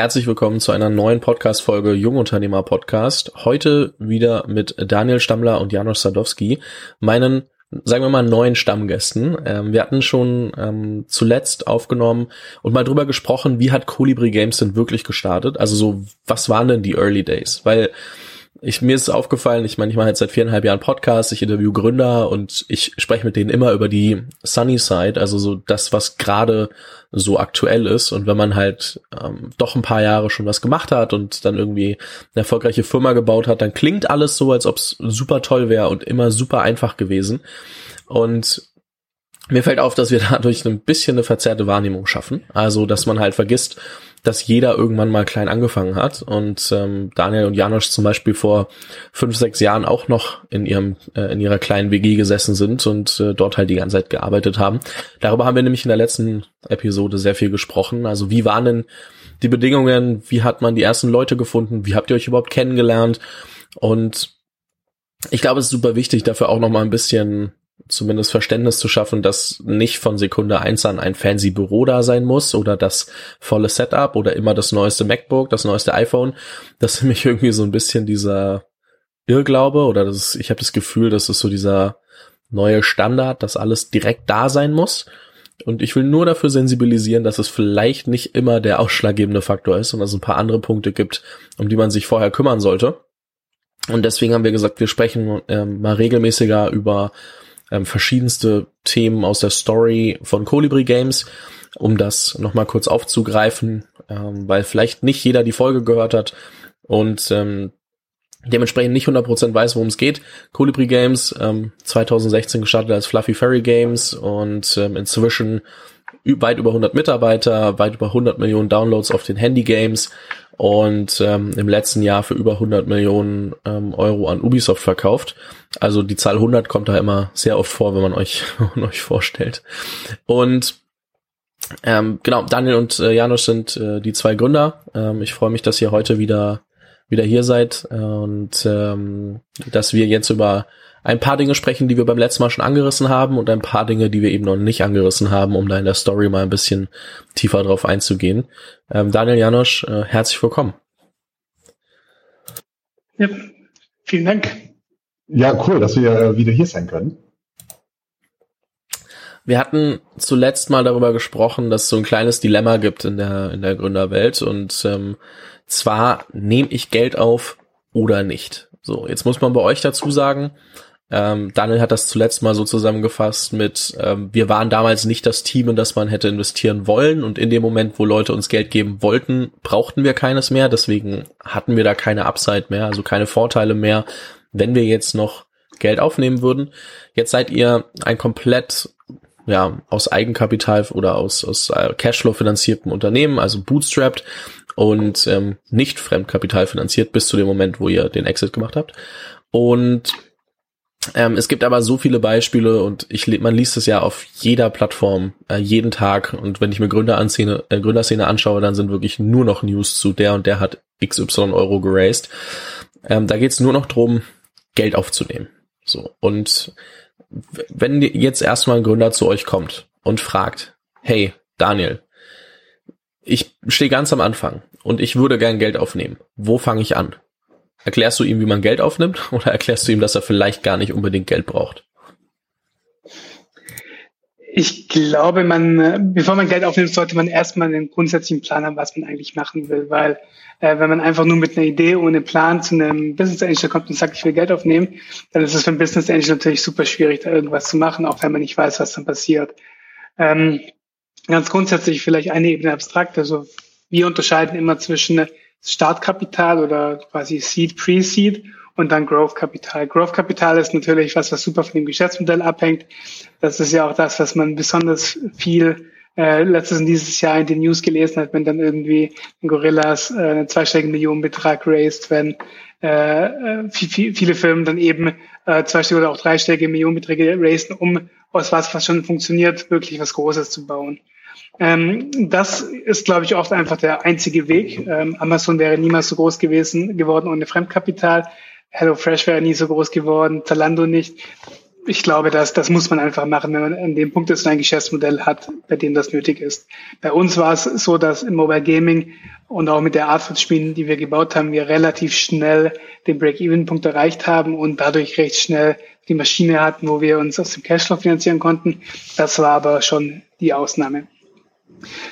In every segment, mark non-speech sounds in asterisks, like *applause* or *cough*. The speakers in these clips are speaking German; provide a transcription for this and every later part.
Herzlich willkommen zu einer neuen Podcast-Folge Jungunternehmer Podcast. Heute wieder mit Daniel Stammler und Janusz Sadowski, meinen, sagen wir mal, neuen Stammgästen. Ähm, wir hatten schon ähm, zuletzt aufgenommen und mal drüber gesprochen, wie hat Colibri Games denn wirklich gestartet? Also so, was waren denn die Early Days? Weil ich, mir ist aufgefallen, ich meine, ich mache jetzt seit viereinhalb Jahren Podcast, ich interview Gründer und ich spreche mit denen immer über die Sunny Side, also so das, was gerade so aktuell ist. Und wenn man halt ähm, doch ein paar Jahre schon was gemacht hat und dann irgendwie eine erfolgreiche Firma gebaut hat, dann klingt alles so, als ob es super toll wäre und immer super einfach gewesen. Und mir fällt auf, dass wir *laughs* dadurch ein bisschen eine verzerrte Wahrnehmung schaffen. Also, dass man halt vergisst, dass jeder irgendwann mal klein angefangen hat und ähm, Daniel und Janosch zum Beispiel vor fünf, sechs Jahren auch noch in ihrem äh, in ihrer kleinen WG gesessen sind und äh, dort halt die ganze Zeit gearbeitet haben. Darüber haben wir nämlich in der letzten Episode sehr viel gesprochen. Also wie waren denn die Bedingungen? Wie hat man die ersten Leute gefunden? Wie habt ihr euch überhaupt kennengelernt? Und ich glaube, es ist super wichtig, dafür auch noch mal ein bisschen zumindest Verständnis zu schaffen, dass nicht von Sekunde eins an ein fancy Büro da sein muss oder das volle Setup oder immer das neueste MacBook, das neueste iPhone. Das ist *laughs* nämlich irgendwie so ein bisschen dieser Irrglaube oder das ist, ich habe das Gefühl, das ist so dieser neue Standard, dass alles direkt da sein muss. Und ich will nur dafür sensibilisieren, dass es vielleicht nicht immer der ausschlaggebende Faktor ist und dass es ein paar andere Punkte gibt, um die man sich vorher kümmern sollte. Und deswegen haben wir gesagt, wir sprechen ähm, mal regelmäßiger über ähm, verschiedenste Themen aus der Story von Colibri Games, um das nochmal kurz aufzugreifen, ähm, weil vielleicht nicht jeder die Folge gehört hat und ähm, dementsprechend nicht 100% weiß, worum es geht. Colibri Games, ähm, 2016 gestartet als Fluffy Fairy Games und ähm, inzwischen weit über 100 Mitarbeiter, weit über 100 Millionen Downloads auf den Handy Games und ähm, im letzten Jahr für über 100 Millionen ähm, Euro an Ubisoft verkauft. Also die Zahl 100 kommt da immer sehr oft vor, wenn man euch, *laughs* wenn euch vorstellt. Und ähm, genau, Daniel und äh, Janusz sind äh, die zwei Gründer. Ähm, ich freue mich, dass ihr heute wieder wieder hier seid und ähm, dass wir jetzt über ein paar Dinge sprechen, die wir beim letzten Mal schon angerissen haben und ein paar Dinge, die wir eben noch nicht angerissen haben, um da in der Story mal ein bisschen tiefer drauf einzugehen. Ähm, Daniel Janosch, äh, herzlich willkommen. Ja, vielen Dank. Ja, cool, dass wir äh, wieder hier sein können. Wir hatten zuletzt mal darüber gesprochen, dass es so ein kleines Dilemma gibt in der, in der Gründerwelt und ähm, zwar nehme ich Geld auf oder nicht. So, jetzt muss man bei euch dazu sagen, ähm, Daniel hat das zuletzt mal so zusammengefasst mit, ähm, wir waren damals nicht das Team, in das man hätte investieren wollen und in dem Moment, wo Leute uns Geld geben wollten, brauchten wir keines mehr, deswegen hatten wir da keine Upside mehr, also keine Vorteile mehr, wenn wir jetzt noch Geld aufnehmen würden. Jetzt seid ihr ein komplett ja, aus Eigenkapital oder aus, aus äh, Cashflow finanziertem Unternehmen, also bootstrapped und ähm, nicht Fremdkapital finanziert bis zu dem Moment, wo ihr den Exit gemacht habt. Und ähm, es gibt aber so viele Beispiele und ich man liest es ja auf jeder Plattform äh, jeden Tag und wenn ich mir Gründeranszene, äh, Gründerszene anschaue, dann sind wirklich nur noch News zu der und der hat XY Euro geraced. Ähm, da geht es nur noch drum, Geld aufzunehmen. So und wenn jetzt erstmal ein Gründer zu euch kommt und fragt, hey Daniel, ich stehe ganz am Anfang und ich würde gern Geld aufnehmen. Wo fange ich an? Erklärst du ihm, wie man Geld aufnimmt *laughs* oder erklärst du ihm, dass er vielleicht gar nicht unbedingt Geld braucht? Ich glaube, man, bevor man Geld aufnimmt, sollte man erstmal einen grundsätzlichen Plan haben, was man eigentlich machen will, weil äh, wenn man einfach nur mit einer Idee ohne Plan zu einem Business Angel kommt und sagt, ich will Geld aufnehmen, dann ist es für einen Business Angel natürlich super schwierig, da irgendwas zu machen, auch wenn man nicht weiß, was dann passiert. Ähm, ganz grundsätzlich vielleicht eine Ebene abstrakt, also wir unterscheiden immer zwischen Startkapital oder quasi Seed, Pre-Seed und dann Growth Kapital. Growth Kapital ist natürlich was, was super von dem Geschäftsmodell abhängt. Das ist ja auch das, was man besonders viel äh, letztes und dieses Jahr in den News gelesen hat, wenn dann irgendwie Gorillas äh, einen zweistelligen Millionenbetrag raised, wenn äh, äh viel, viele Firmen dann eben äh, zweistellige oder auch dreistellige Millionenbeträge raisen, um aus was, was schon funktioniert, wirklich was Großes zu bauen. Ähm, das ist, glaube ich, oft einfach der einzige Weg. Ähm, Amazon wäre niemals so groß gewesen geworden ohne Fremdkapital. HelloFresh wäre nie so groß geworden, Zalando nicht. ich glaube, dass das muss man einfach machen, wenn man an dem Punkt ist, ein Geschäftsmodell hat, bei dem das nötig ist. Bei uns war es so, dass im Mobile Gaming und auch mit der Art von Spielen, die wir gebaut haben, wir relativ schnell den Break-Even-Punkt erreicht haben und dadurch recht schnell die Maschine hatten, wo wir uns aus dem Cashflow finanzieren konnten. Das war aber schon die Ausnahme.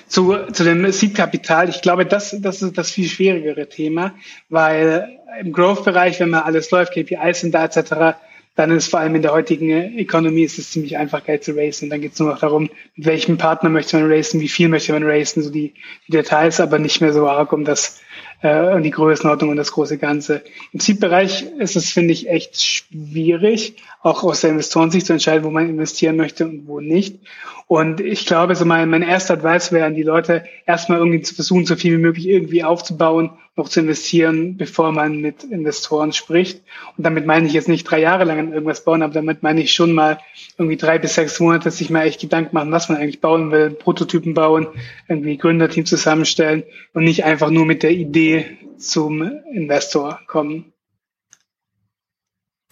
Zu, zu dem Seed-Kapital, ich glaube, das, das ist das viel schwierigere Thema, weil im Growth-Bereich, wenn man alles läuft, KPIs sind da etc., dann ist vor allem in der heutigen Economy ist es ziemlich einfach, Geld zu racen. Dann geht es nur noch darum, mit welchem Partner möchte man racen, wie viel möchte man racen, so die, die Details, aber nicht mehr so arg um das, äh, um die Größenordnung und das große Ganze. Im Seed-Bereich ist es, finde ich, echt schwierig, auch aus der Investorensicht zu entscheiden, wo man investieren möchte und wo nicht. Und ich glaube, so mein, mein erster Advice wäre an die Leute, erstmal irgendwie zu versuchen, so viel wie möglich irgendwie aufzubauen, noch zu investieren, bevor man mit Investoren spricht. Und damit meine ich jetzt nicht drei Jahre lang an irgendwas bauen, aber damit meine ich schon mal irgendwie drei bis sechs Monate sich mal echt Gedanken machen, was man eigentlich bauen will, Prototypen bauen, irgendwie Gründerteam zusammenstellen und nicht einfach nur mit der Idee zum Investor kommen.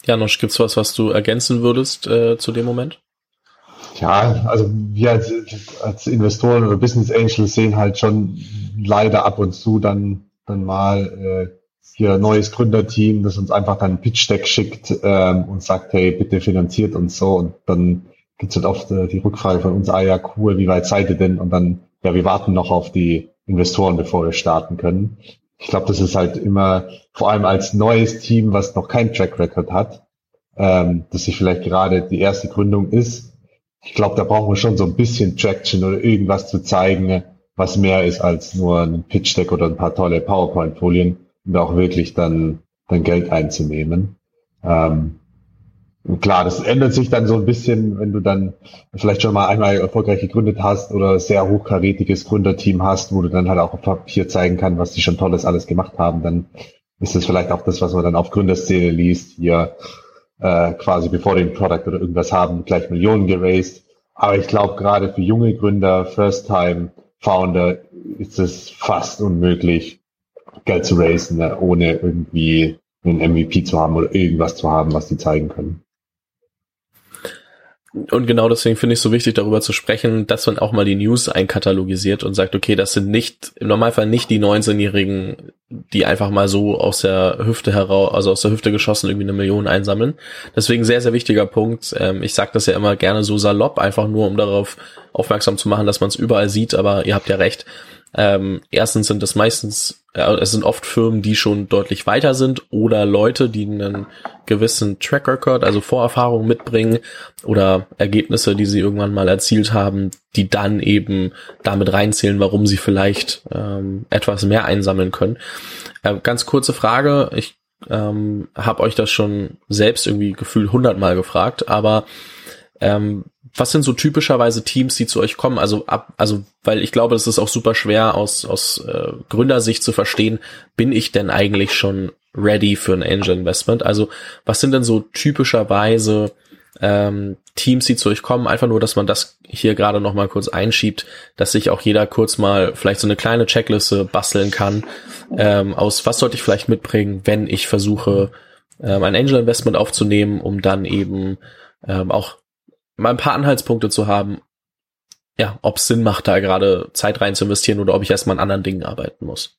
Janosch, gibt's was, was du ergänzen würdest äh, zu dem Moment? Ja, also wir als, als Investoren oder Business Angels sehen halt schon leider ab und zu dann, dann mal äh, hier neues Gründerteam, das uns einfach dann ein Pitch-Deck schickt ähm, und sagt, hey, bitte finanziert uns so. Und dann gibt's halt oft äh, die Rückfrage von uns, ah ja, cool, wie weit seid ihr denn? Und dann, ja, wir warten noch auf die Investoren, bevor wir starten können. Ich glaube, das ist halt immer, vor allem als neues Team, was noch kein Track Record hat, ähm, dass sich vielleicht gerade die erste Gründung ist, ich glaube, da brauchen wir schon so ein bisschen Traction oder irgendwas zu zeigen, was mehr ist als nur ein Pitch Deck oder ein paar tolle PowerPoint-Folien, um auch wirklich dann, dann Geld einzunehmen. Ähm, klar, das ändert sich dann so ein bisschen, wenn du dann vielleicht schon mal einmal erfolgreich gegründet hast oder sehr hochkarätiges Gründerteam hast, wo du dann halt auch auf Papier zeigen kannst, was die schon Tolles alles gemacht haben, dann ist das vielleicht auch das, was man dann auf Gründerszene liest, hier äh, quasi bevor die ein Product oder irgendwas haben, gleich Millionen geraced. Aber ich glaube, gerade für junge Gründer, First-Time-Founder ist es fast unmöglich, Geld zu raisen, ne, ohne irgendwie einen MVP zu haben oder irgendwas zu haben, was die zeigen können. Und genau deswegen finde ich es so wichtig, darüber zu sprechen, dass man auch mal die News einkatalogisiert und sagt, okay, das sind nicht, im Normalfall nicht die 19-Jährigen, die einfach mal so aus der Hüfte heraus, also aus der Hüfte geschossen irgendwie eine Million einsammeln. Deswegen sehr, sehr wichtiger Punkt. Ähm, ich sage das ja immer gerne so salopp, einfach nur, um darauf aufmerksam zu machen, dass man es überall sieht, aber ihr habt ja recht. Ähm, erstens sind es meistens, es sind oft Firmen, die schon deutlich weiter sind oder Leute, die einen gewissen Track Record, also Vorerfahrung mitbringen oder Ergebnisse, die sie irgendwann mal erzielt haben, die dann eben damit reinzählen, warum sie vielleicht ähm, etwas mehr einsammeln können. Äh, ganz kurze Frage, ich ähm, habe euch das schon selbst irgendwie gefühlt hundertmal gefragt, aber ähm, was sind so typischerweise Teams, die zu euch kommen? Also ab, also weil ich glaube, es ist auch super schwer aus aus äh, Gründersicht zu verstehen, bin ich denn eigentlich schon ready für ein Angel Investment? Also was sind denn so typischerweise ähm, Teams, die zu euch kommen? Einfach nur, dass man das hier gerade noch mal kurz einschiebt, dass sich auch jeder kurz mal vielleicht so eine kleine Checkliste basteln kann ähm, aus was sollte ich vielleicht mitbringen, wenn ich versuche ähm, ein Angel Investment aufzunehmen, um dann eben ähm, auch mal ein paar Anhaltspunkte zu haben, ja, ob es Sinn macht, da gerade Zeit rein zu investieren oder ob ich erstmal an anderen Dingen arbeiten muss.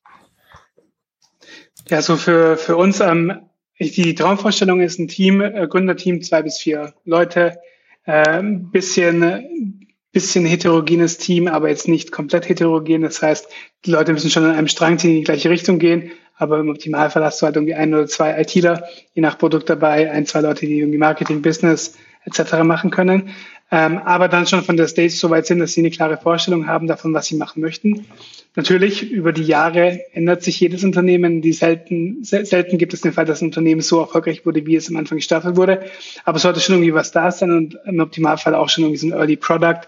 Ja, so für, für uns, ähm, die Traumvorstellung ist ein Team, äh, Gründerteam, zwei bis vier Leute, äh, bisschen, bisschen heterogenes Team, aber jetzt nicht komplett heterogen. Das heißt, die Leute müssen schon an einem Strang ziehen, in die gleiche Richtung gehen, aber im Optimalfall hast du halt irgendwie ein oder zwei ITler, je nach Produkt dabei, ein, zwei Leute, die irgendwie Marketing, Business, etc. machen können, ähm, aber dann schon von der Stage so weit sind, dass sie eine klare Vorstellung haben davon, was sie machen möchten. Natürlich, über die Jahre ändert sich jedes Unternehmen. Die selten, selten gibt es den Fall, dass ein Unternehmen so erfolgreich wurde, wie es am Anfang gestartet wurde. Aber es sollte schon irgendwie was da sein und im Optimalfall auch schon irgendwie so ein Early Product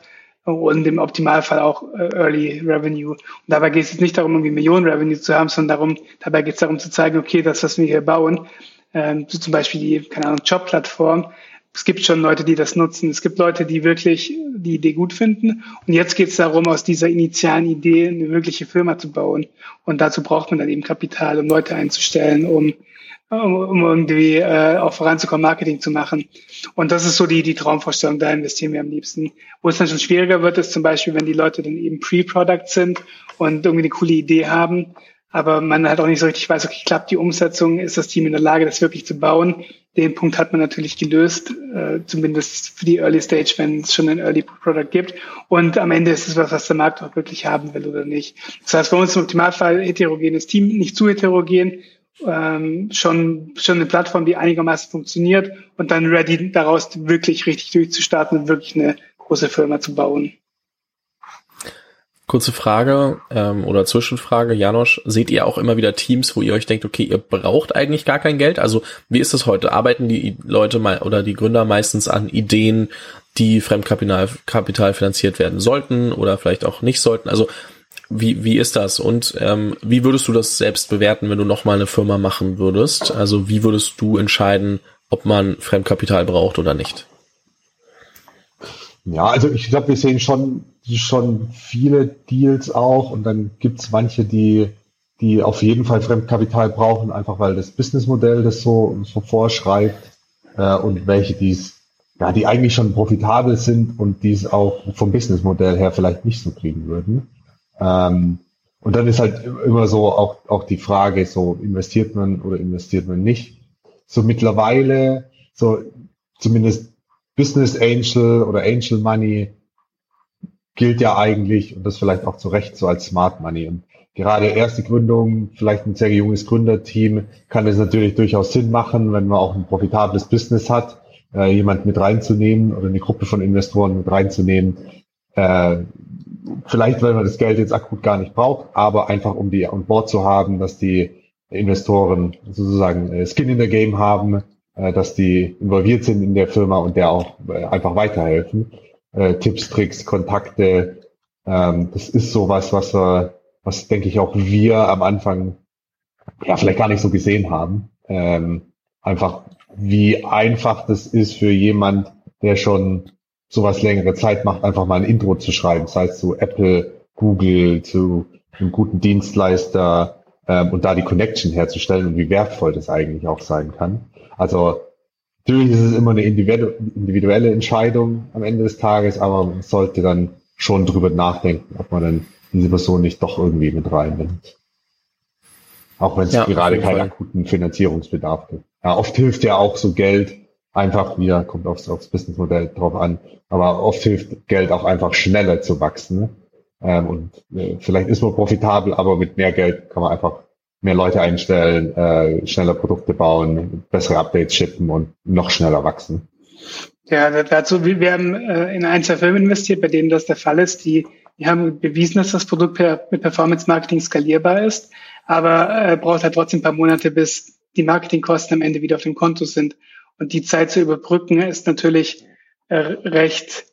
und im Optimalfall auch äh, Early Revenue. Und dabei geht es jetzt nicht darum, irgendwie Millionen Revenue zu haben, sondern darum, dabei geht es darum zu zeigen, okay, das, was wir hier bauen, ähm, so zum Beispiel die, keine Ahnung, Jobplattform, Es gibt schon Leute, die das nutzen. Es gibt Leute, die wirklich die Idee gut finden. Und jetzt geht es darum, aus dieser initialen Idee eine wirkliche Firma zu bauen. Und dazu braucht man dann eben Kapital, um Leute einzustellen, um, um irgendwie äh, auch voranzukommen, Marketing zu machen. Und das ist so die, die Traumvorstellung, da investieren wir am liebsten. Wo es dann schon schwieriger wird, ist zum Beispiel, wenn die Leute dann eben Pre-Product sind und irgendwie eine coole Idee haben, aber man halt auch nicht so richtig weiß, okay, klappt die Umsetzung, ist das Team in der Lage, das wirklich zu bauen? Den Punkt hat man natürlich gelöst, äh, zumindest für die Early Stage, wenn es schon ein Early Product gibt. Und am Ende ist es was, was der Markt auch wirklich haben will oder nicht. Das heißt, bei uns im Optimalfall heterogenes Team, nicht zu heterogen, ähm, schon, schon eine Plattform, die einigermaßen funktioniert und dann ready daraus wirklich richtig durchzustarten und wirklich eine große Firma zu bauen. Kurze Frage ähm, oder Zwischenfrage, Janosch, seht ihr auch immer wieder Teams, wo ihr euch denkt, okay, ihr braucht eigentlich gar kein Geld? Also wie ist es heute? Arbeiten die Leute mal oder die Gründer meistens an Ideen, die Fremdkapital Kapital finanziert werden sollten oder vielleicht auch nicht sollten? Also wie, wie ist das? Und ähm, wie würdest du das selbst bewerten, wenn du nochmal eine Firma machen würdest? Also wie würdest du entscheiden, ob man Fremdkapital braucht oder nicht? Ja, also ich glaube, wir sehen schon, schon viele Deals auch und dann gibt's manche, die, die auf jeden Fall Fremdkapital brauchen, einfach weil das Businessmodell das so, so vorschreibt äh, und welche, die's, ja, die eigentlich schon profitabel sind und die es auch vom Businessmodell her vielleicht nicht so kriegen würden. Ähm, und dann ist halt immer so auch, auch die Frage, so investiert man oder investiert man nicht. So mittlerweile, so zumindest Business Angel oder Angel Money gilt ja eigentlich, und das vielleicht auch zu Recht, so als Smart Money. Und gerade erste Gründung, vielleicht ein sehr junges Gründerteam, kann es natürlich durchaus Sinn machen, wenn man auch ein profitables Business hat, äh, jemand mit reinzunehmen oder eine Gruppe von Investoren mit reinzunehmen. Äh, vielleicht, weil man das Geld jetzt akut gar nicht braucht, aber einfach um die an Bord zu haben, dass die Investoren sozusagen äh, Skin in the Game haben, äh, dass die involviert sind in der Firma und der auch äh, einfach weiterhelfen. Äh, Tipps, Tricks, Kontakte, ähm, das ist sowas, was wir, was denke ich auch wir am Anfang ja vielleicht gar nicht so gesehen haben. Ähm, einfach wie einfach das ist für jemand, der schon sowas längere Zeit macht, einfach mal ein Intro zu schreiben, sei es zu Apple, Google, zu einem guten Dienstleister ähm, und da die Connection herzustellen und wie wertvoll das eigentlich auch sein kann. Also natürlich ist es immer eine individuelle Entscheidung am Ende des Tages, aber man sollte dann schon drüber nachdenken, ob man dann diese Person nicht doch irgendwie mit reinnimmt. Auch wenn es ja, gerade keinen akuten Finanzierungsbedarf gibt. Ja, oft hilft ja auch so Geld einfach wieder, kommt aufs, aufs Businessmodell drauf an, aber oft hilft Geld auch einfach schneller zu wachsen. Ähm, und äh, vielleicht ist man profitabel, aber mit mehr Geld kann man einfach mehr Leute einstellen, äh, schneller Produkte bauen, bessere Updates shippen und noch schneller wachsen. Ja, dazu, wir haben äh, in ein, zwei Firmen investiert, bei denen das der Fall ist. Die, die haben bewiesen, dass das Produkt per, mit Performance Marketing skalierbar ist, aber äh, braucht halt trotzdem ein paar Monate, bis die Marketingkosten am Ende wieder auf dem Konto sind. Und die Zeit zu überbrücken ist natürlich äh, recht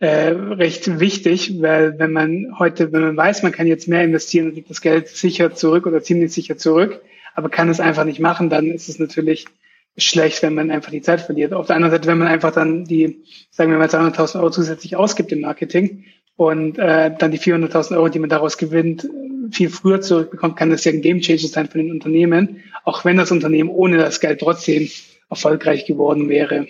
äh, recht wichtig, weil wenn man heute, wenn man weiß, man kann jetzt mehr investieren und kriegt das Geld sicher zurück oder ziemlich sicher zurück, aber kann es einfach nicht machen, dann ist es natürlich schlecht, wenn man einfach die Zeit verliert. Auf der anderen Seite, wenn man einfach dann die, sagen wir mal 200.000 Euro zusätzlich ausgibt im Marketing und äh, dann die 400.000 Euro, die man daraus gewinnt, viel früher zurückbekommt, kann das ja ein Game Changer sein für den Unternehmen, auch wenn das Unternehmen ohne das Geld trotzdem erfolgreich geworden wäre.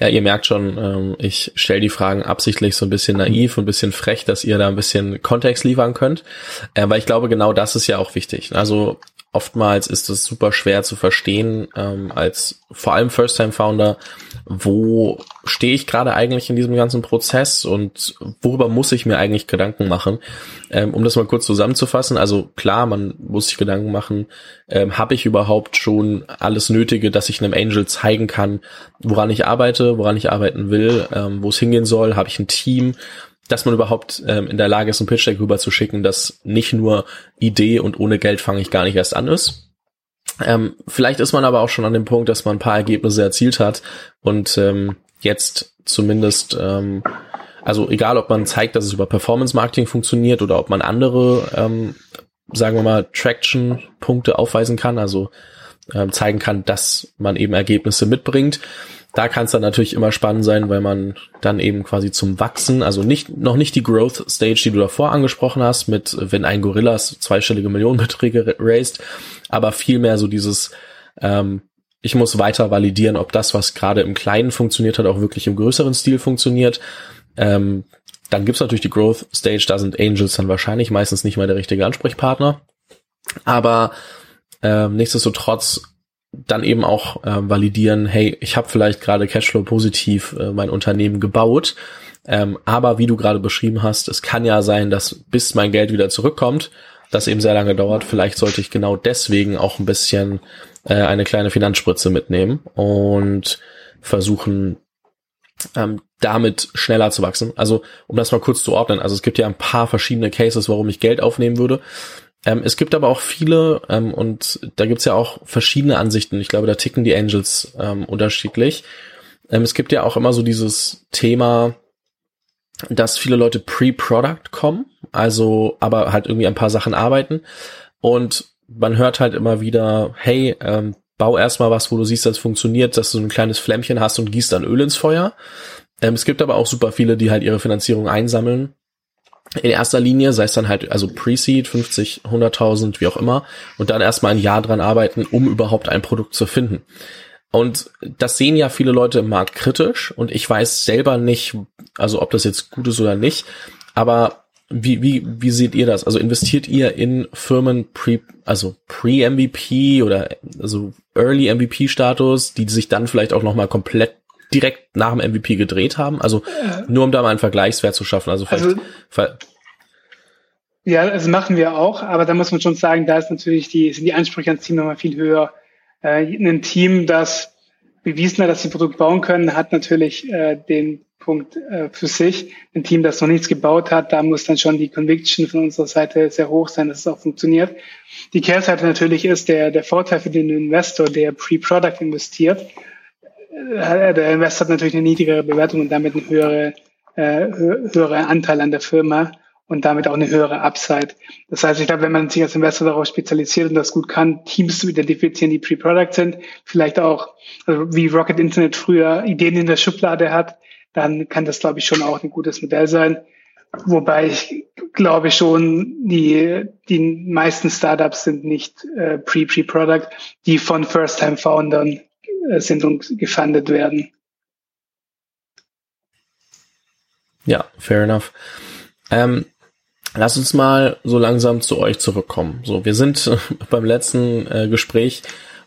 Ja, ihr merkt schon, ähm, ich stelle die Fragen absichtlich so ein bisschen naiv und ein bisschen frech, dass ihr da ein bisschen Kontext liefern könnt. Äh, weil ich glaube, genau das ist ja auch wichtig. Also oftmals ist es super schwer zu verstehen, ähm, als vor allem First-Time-Founder, wo stehe ich gerade eigentlich in diesem ganzen Prozess und worüber muss ich mir eigentlich Gedanken machen? Ähm, um das mal kurz zusammenzufassen, also klar, man muss sich Gedanken machen, ähm, habe ich überhaupt schon alles Nötige, dass ich einem Angel zeigen kann, woran ich arbeite, woran ich arbeiten will, ähm, wo es hingehen soll, habe ich ein Team, dass man überhaupt ähm, in der Lage ist, ein Pitch Deck rüberzuschicken, das nicht nur Idee und ohne Geld fange ich gar nicht erst an ist. Ähm, vielleicht ist man aber auch schon an dem Punkt, dass man ein paar Ergebnisse erzielt hat und ähm, jetzt zumindest, ähm, also egal, ob man zeigt, dass es über Performance Marketing funktioniert oder ob man andere, ähm, sagen wir mal, Traction-Punkte aufweisen kann, also äh, zeigen kann, dass man eben Ergebnisse mitbringt. Da kann es dann natürlich immer spannend sein, weil man dann eben quasi zum Wachsen, also nicht noch nicht die Growth Stage, die du davor angesprochen hast, mit wenn ein Gorillas zweistellige Millionenbeträge raised, aber vielmehr so dieses ähm, ich muss weiter validieren, ob das, was gerade im Kleinen funktioniert hat, auch wirklich im größeren Stil funktioniert. Ähm, dann gibt's natürlich die Growth Stage, da sind Angels dann wahrscheinlich meistens nicht mal der richtige Ansprechpartner. Aber ähm, nichtsdestotrotz dann eben auch äh, validieren, hey, ich habe vielleicht gerade Cashflow positiv äh, mein Unternehmen gebaut, ähm, aber wie du gerade beschrieben hast, es kann ja sein, dass bis mein Geld wieder zurückkommt, das eben sehr lange dauert. Vielleicht sollte ich genau deswegen auch ein bisschen äh, eine kleine Finanzspritze mitnehmen und versuchen, ähm, damit schneller zu wachsen. Also um das mal kurz zu ordnen, also es gibt ja ein paar verschiedene Cases, warum ich Geld aufnehmen würde. Ähm, es gibt aber auch viele ähm, und da gibt's ja auch verschiedene Ansichten. Ich glaube, da ticken die Angels ähm, unterschiedlich. Ähm, es gibt ja auch immer so dieses Thema, dass viele Leute pre-Product kommen, also aber halt irgendwie ein paar Sachen arbeiten und man hört halt immer wieder, hey, ähm, bau erstmal was, wo du siehst, dass es funktioniert, dass du ein kleines Flämmchen hast und gießt dann Öl ins Feuer. Ähm, es gibt aber auch super viele, die halt ihre Finanzierung einsammeln. In erster Linie, sei es dann halt, also Pre-Seed, 50, 100.000, wie auch immer, und dann erstmal ein Jahr dran arbeiten, um überhaupt ein Produkt zu finden. Und das sehen ja viele Leute im Markt kritisch und ich weiß selber nicht, also ob das jetzt gut ist oder nicht, aber wie, wie, wie seht ihr das? Also investiert ihr in Firmen pre, also pre-MVP oder also Early MVP-Status, die sich dann vielleicht auch nochmal komplett direkt nach dem MVP gedreht haben? Also nur um da mal einen Vergleichswert zu schaffen. Also, also ja, das machen wir auch, aber da muss man schon sagen, da ist natürlich die, sind die Ansprüche ans Team nochmal viel höher. Äh, ein Team, das bewiesen hat, dass sie Produkt bauen können, hat natürlich äh, den Punkt äh, für sich. Ein Team, das noch nichts gebaut hat, da muss dann schon die Conviction von unserer Seite sehr hoch sein, dass es auch funktioniert. Die Kehrseite natürlich ist der, der Vorteil für den Investor, der Pre-Product investiert. Äh, der Investor hat natürlich eine niedrigere Bewertung und damit einen höhere, äh, höhere Anteil an der Firma und damit auch eine höhere Upside. Das heißt, ich glaube, wenn man sich als Investor darauf spezialisiert und das gut kann, Teams zu identifizieren, die Pre-Product sind, vielleicht auch, also wie Rocket Internet früher Ideen in der Schublade hat, dann kann das, glaube ich, schon auch ein gutes Modell sein. Wobei ich glaube schon, die, die meisten Startups sind nicht äh, Pre-Pre-Product, die von First-Time-Foundern äh, sind und gefundet werden. Ja, fair enough. Ähm, Lass uns mal so langsam zu euch zurückkommen. So, wir sind *laughs* beim letzten äh, Gespräch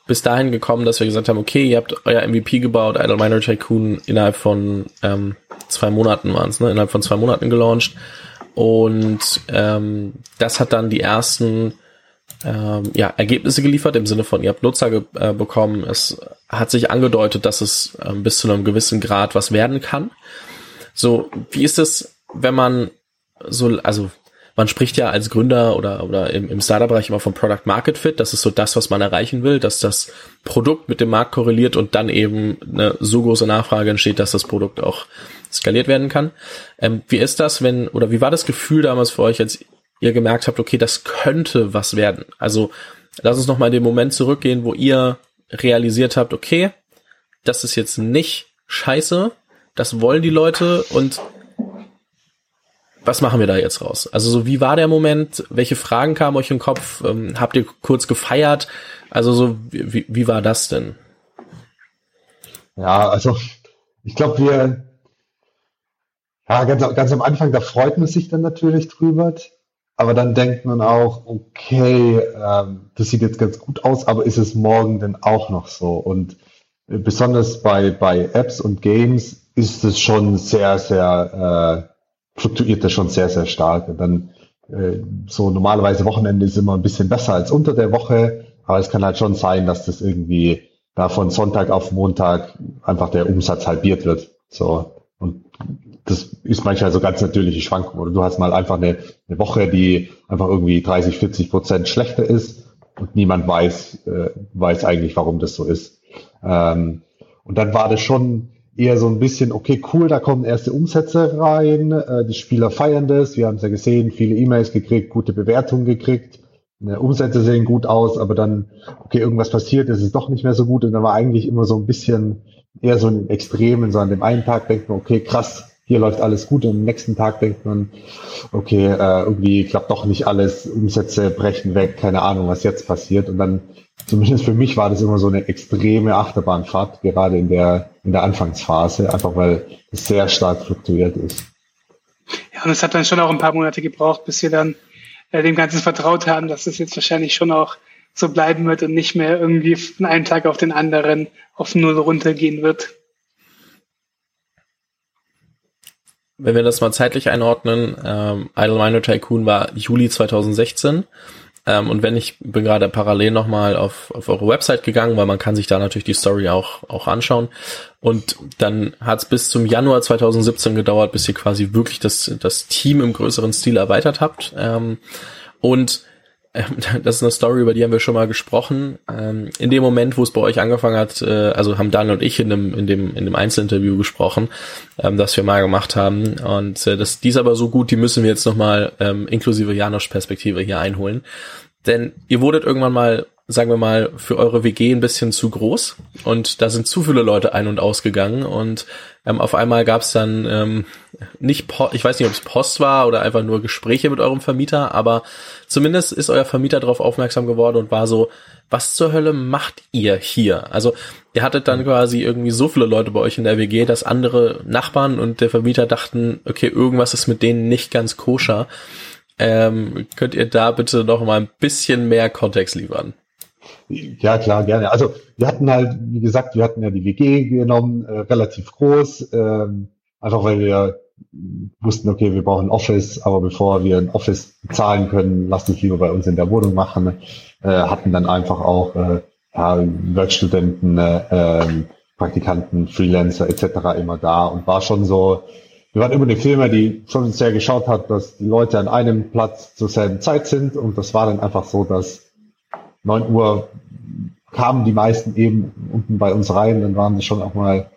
bis dahin gekommen, dass wir gesagt haben, okay, ihr habt euer MVP gebaut, Idle Miner Tycoon innerhalb von ähm, zwei Monaten waren es, ne? Innerhalb von zwei Monaten gelauncht. Und ähm, das hat dann die ersten ähm, ja, Ergebnisse geliefert, im Sinne von, ihr habt Nutzer äh, bekommen. Es hat sich angedeutet, dass es ähm, bis zu einem gewissen Grad was werden kann. So, wie ist es, wenn man so, also man spricht ja als Gründer oder, oder im, im Startup-Bereich immer vom Product Market Fit. Das ist so das, was man erreichen will, dass das Produkt mit dem Markt korreliert und dann eben eine so große Nachfrage entsteht, dass das Produkt auch skaliert werden kann. Ähm, wie ist das, wenn, oder wie war das Gefühl damals für euch, als ihr gemerkt habt, okay, das könnte was werden? Also, lass uns nochmal in den Moment zurückgehen, wo ihr realisiert habt, okay, das ist jetzt nicht scheiße, das wollen die Leute und was machen wir da jetzt raus? Also so, wie war der Moment? Welche Fragen kamen euch im Kopf? Ähm, habt ihr kurz gefeiert? Also so, wie, wie war das denn? Ja, also ich glaube, wir, ja, ganz, ganz am Anfang, da freut man sich dann natürlich drüber. Aber dann denkt man auch, okay, ähm, das sieht jetzt ganz gut aus, aber ist es morgen denn auch noch so? Und äh, besonders bei, bei Apps und Games ist es schon sehr, sehr äh, fluktuiert das schon sehr, sehr stark. Und dann äh, so normalerweise Wochenende ist immer ein bisschen besser als unter der Woche, aber es kann halt schon sein, dass das irgendwie da von Sonntag auf Montag einfach der Umsatz halbiert wird. So. Und das ist manchmal so ganz natürliche Schwankung. Oder du hast mal einfach eine, eine Woche, die einfach irgendwie 30, 40 Prozent schlechter ist und niemand weiß, äh, weiß eigentlich, warum das so ist. Ähm, und dann war das schon eher so ein bisschen, okay, cool, da kommen erste Umsätze rein, äh, die Spieler feiern das, wir haben es ja gesehen, viele E-Mails gekriegt, gute Bewertungen gekriegt. ne, Umsätze sehen gut aus, aber dann, okay, irgendwas passiert, ist es doch nicht mehr so gut und dann war eigentlich immer so ein bisschen eher so ein Extrem, so an dem einen Tag denkt man, okay, krass, hier läuft alles gut und am nächsten Tag denkt man, okay, äh, irgendwie klappt doch nicht alles, Umsätze brechen weg, keine Ahnung, was jetzt passiert und dann zumindest für mich war das immer so eine extreme Achterbahnfahrt, gerade in der, in der Anfangsphase, einfach weil es sehr stark fluktuiert ist. Ja, und es hat dann schon auch ein paar Monate gebraucht, bis wir dann äh, dem Ganzen vertraut haben, dass es jetzt wahrscheinlich schon auch so bleiben wird und nicht mehr irgendwie von einem Tag auf den anderen auf Null runtergehen wird. Wenn wir das mal zeitlich einordnen, ähm, Idle Minor Tycoon war Juli 2016 ähm, und wenn ich bin gerade parallel nochmal auf, auf eure Website gegangen, weil man kann sich da natürlich die Story auch, auch anschauen. Und dann hat es bis zum Januar 2017 gedauert, bis ihr quasi wirklich das, das Team im größeren Stil erweitert habt. Ähm, und *laughs* das ist eine Story, über die haben wir schon mal gesprochen. Ähm, in dem Moment, wo es bei euch angefangen hat, äh, also haben Daniel und ich in dem, in dem, in dem Einzelinterview gesprochen, ähm, das wir mal gemacht haben. Und äh, das, die ist aber so gut, die müssen wir jetzt nochmal inklusive Janosch Perspektive hier einholen. Denn ihr wurdet irgendwann mal sagen wir mal, für eure WG ein bisschen zu groß und da sind zu viele Leute ein- und ausgegangen und ähm, auf einmal gab es dann ähm, nicht, po ich weiß nicht, ob es Post war oder einfach nur Gespräche mit eurem Vermieter, aber zumindest ist euer Vermieter darauf aufmerksam geworden und war so, was zur Hölle macht ihr hier? Also ihr hattet dann quasi irgendwie so viele Leute bei euch in der WG, dass andere Nachbarn und der Vermieter dachten, okay, irgendwas ist mit denen nicht ganz koscher. Ähm, könnt ihr da bitte noch mal ein bisschen mehr Kontext liefern? Ja, klar, gerne. Also wir hatten halt, wie gesagt, wir hatten ja die WG genommen, äh, relativ groß, ähm, einfach weil wir wussten, okay, wir brauchen ein Office, aber bevor wir ein Office bezahlen können, lasst uns lieber bei uns in der Wohnung machen. Äh, hatten dann einfach auch äh, ja, Werkstudenten, äh, ähm, Praktikanten, Freelancer etc. immer da und war schon so, wir waren immer eine Firma, die schon sehr geschaut hat, dass die Leute an einem Platz zur selben Zeit sind und das war dann einfach so, dass 9 Uhr kamen die meisten eben unten bei uns rein, dann waren es schon auch mal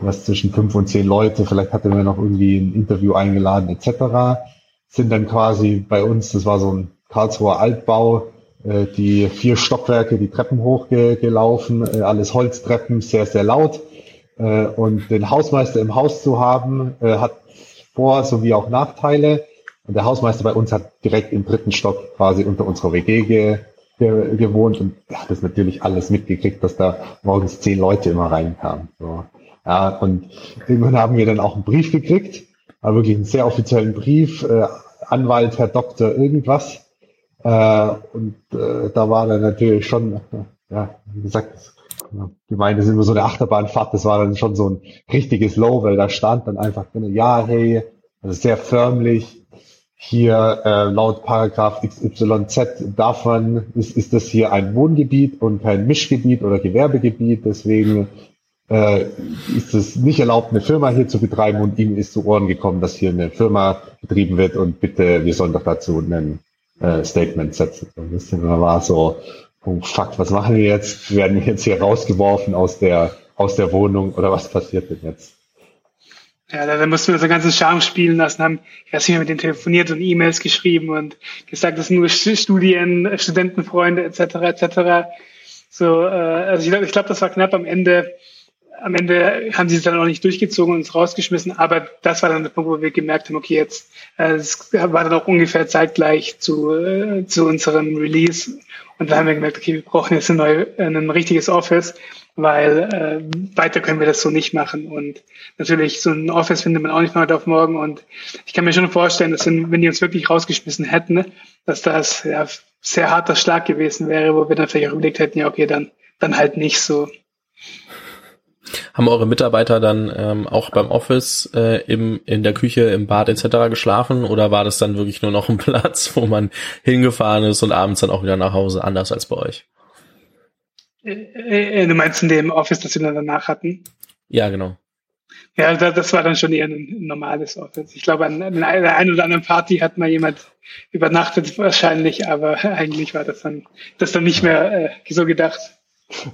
was zwischen fünf und zehn Leute, vielleicht hatten wir noch irgendwie ein Interview eingeladen etc. Sind dann quasi bei uns, das war so ein Karlsruher Altbau, äh, die vier Stockwerke, die Treppen hochgelaufen, äh, alles Holztreppen, sehr, sehr laut. Äh, und den Hausmeister im Haus zu haben, hat Vor- sowie auch Nachteile. Und der Hausmeister bei uns hat direkt im dritten Stock quasi unter unserer WG ge gewohnt und ja, das natürlich alles mitgekriegt, dass da morgens zehn Leute immer reinkamen. So. Ja, und irgendwann haben wir dann auch einen Brief gekriegt, aber wirklich einen sehr offiziellen Brief, äh, Anwalt, Herr Doktor, irgendwas. Äh, und äh, da war dann natürlich schon, ja, wie gesagt, die meinen, das ist immer so eine Achterbahnfahrt, das war dann schon so ein richtiges Low, weil da stand dann einfach ja, hey, also sehr förmlich, hier äh, laut Paragraph XYZ davon ist, ist das hier ein Wohngebiet und kein Mischgebiet oder Gewerbegebiet. Deswegen äh, ist es nicht erlaubt, eine Firma hier zu betreiben und ihm ist zu Ohren gekommen, dass hier eine Firma betrieben wird und bitte, wir sollen doch dazu ein äh, Statement setzen. Und das war so, oh fuck, was machen wir jetzt? Werden wir jetzt hier rausgeworfen aus der, aus der Wohnung oder was passiert denn jetzt? Ja, da, da mussten wir so ganzen Charme spielen lassen, haben, ich weiß nicht mehr, mit denen telefoniert und E-Mails geschrieben und gesagt, das sind nur Studien, Studentenfreunde etc. etc. So, äh, also ich glaube, ich glaub, das war knapp am Ende. Am Ende haben sie es dann auch nicht durchgezogen und uns rausgeschmissen, aber das war dann der Punkt, wo wir gemerkt haben, okay, jetzt äh, es war dann auch ungefähr zeitgleich zu, äh, zu unserem Release und da haben wir gemerkt, okay, wir brauchen jetzt ein, neu, ein richtiges Office weil äh, weiter können wir das so nicht machen. Und natürlich, so ein Office findet man auch nicht von heute auf morgen. Und ich kann mir schon vorstellen, dass wenn, wenn die uns wirklich rausgeschmissen hätten, dass das ja sehr harter Schlag gewesen wäre, wo wir dann vielleicht auch überlegt hätten, ja, okay, dann, dann halt nicht so. Haben eure Mitarbeiter dann ähm, auch beim Office äh, im, in der Küche, im Bad etc. geschlafen oder war das dann wirklich nur noch ein *laughs* Platz, wo man hingefahren ist und abends dann auch wieder nach Hause, anders als bei euch? Äh, äh, du meinst in dem Office, das wir dann danach hatten? Ja, genau. Ja, das war dann schon eher ein normales Office. Ich glaube, an, an der einen oder anderen Party hat mal jemand übernachtet wahrscheinlich, aber *laughs* eigentlich war das dann, das dann nicht mehr äh, so gedacht.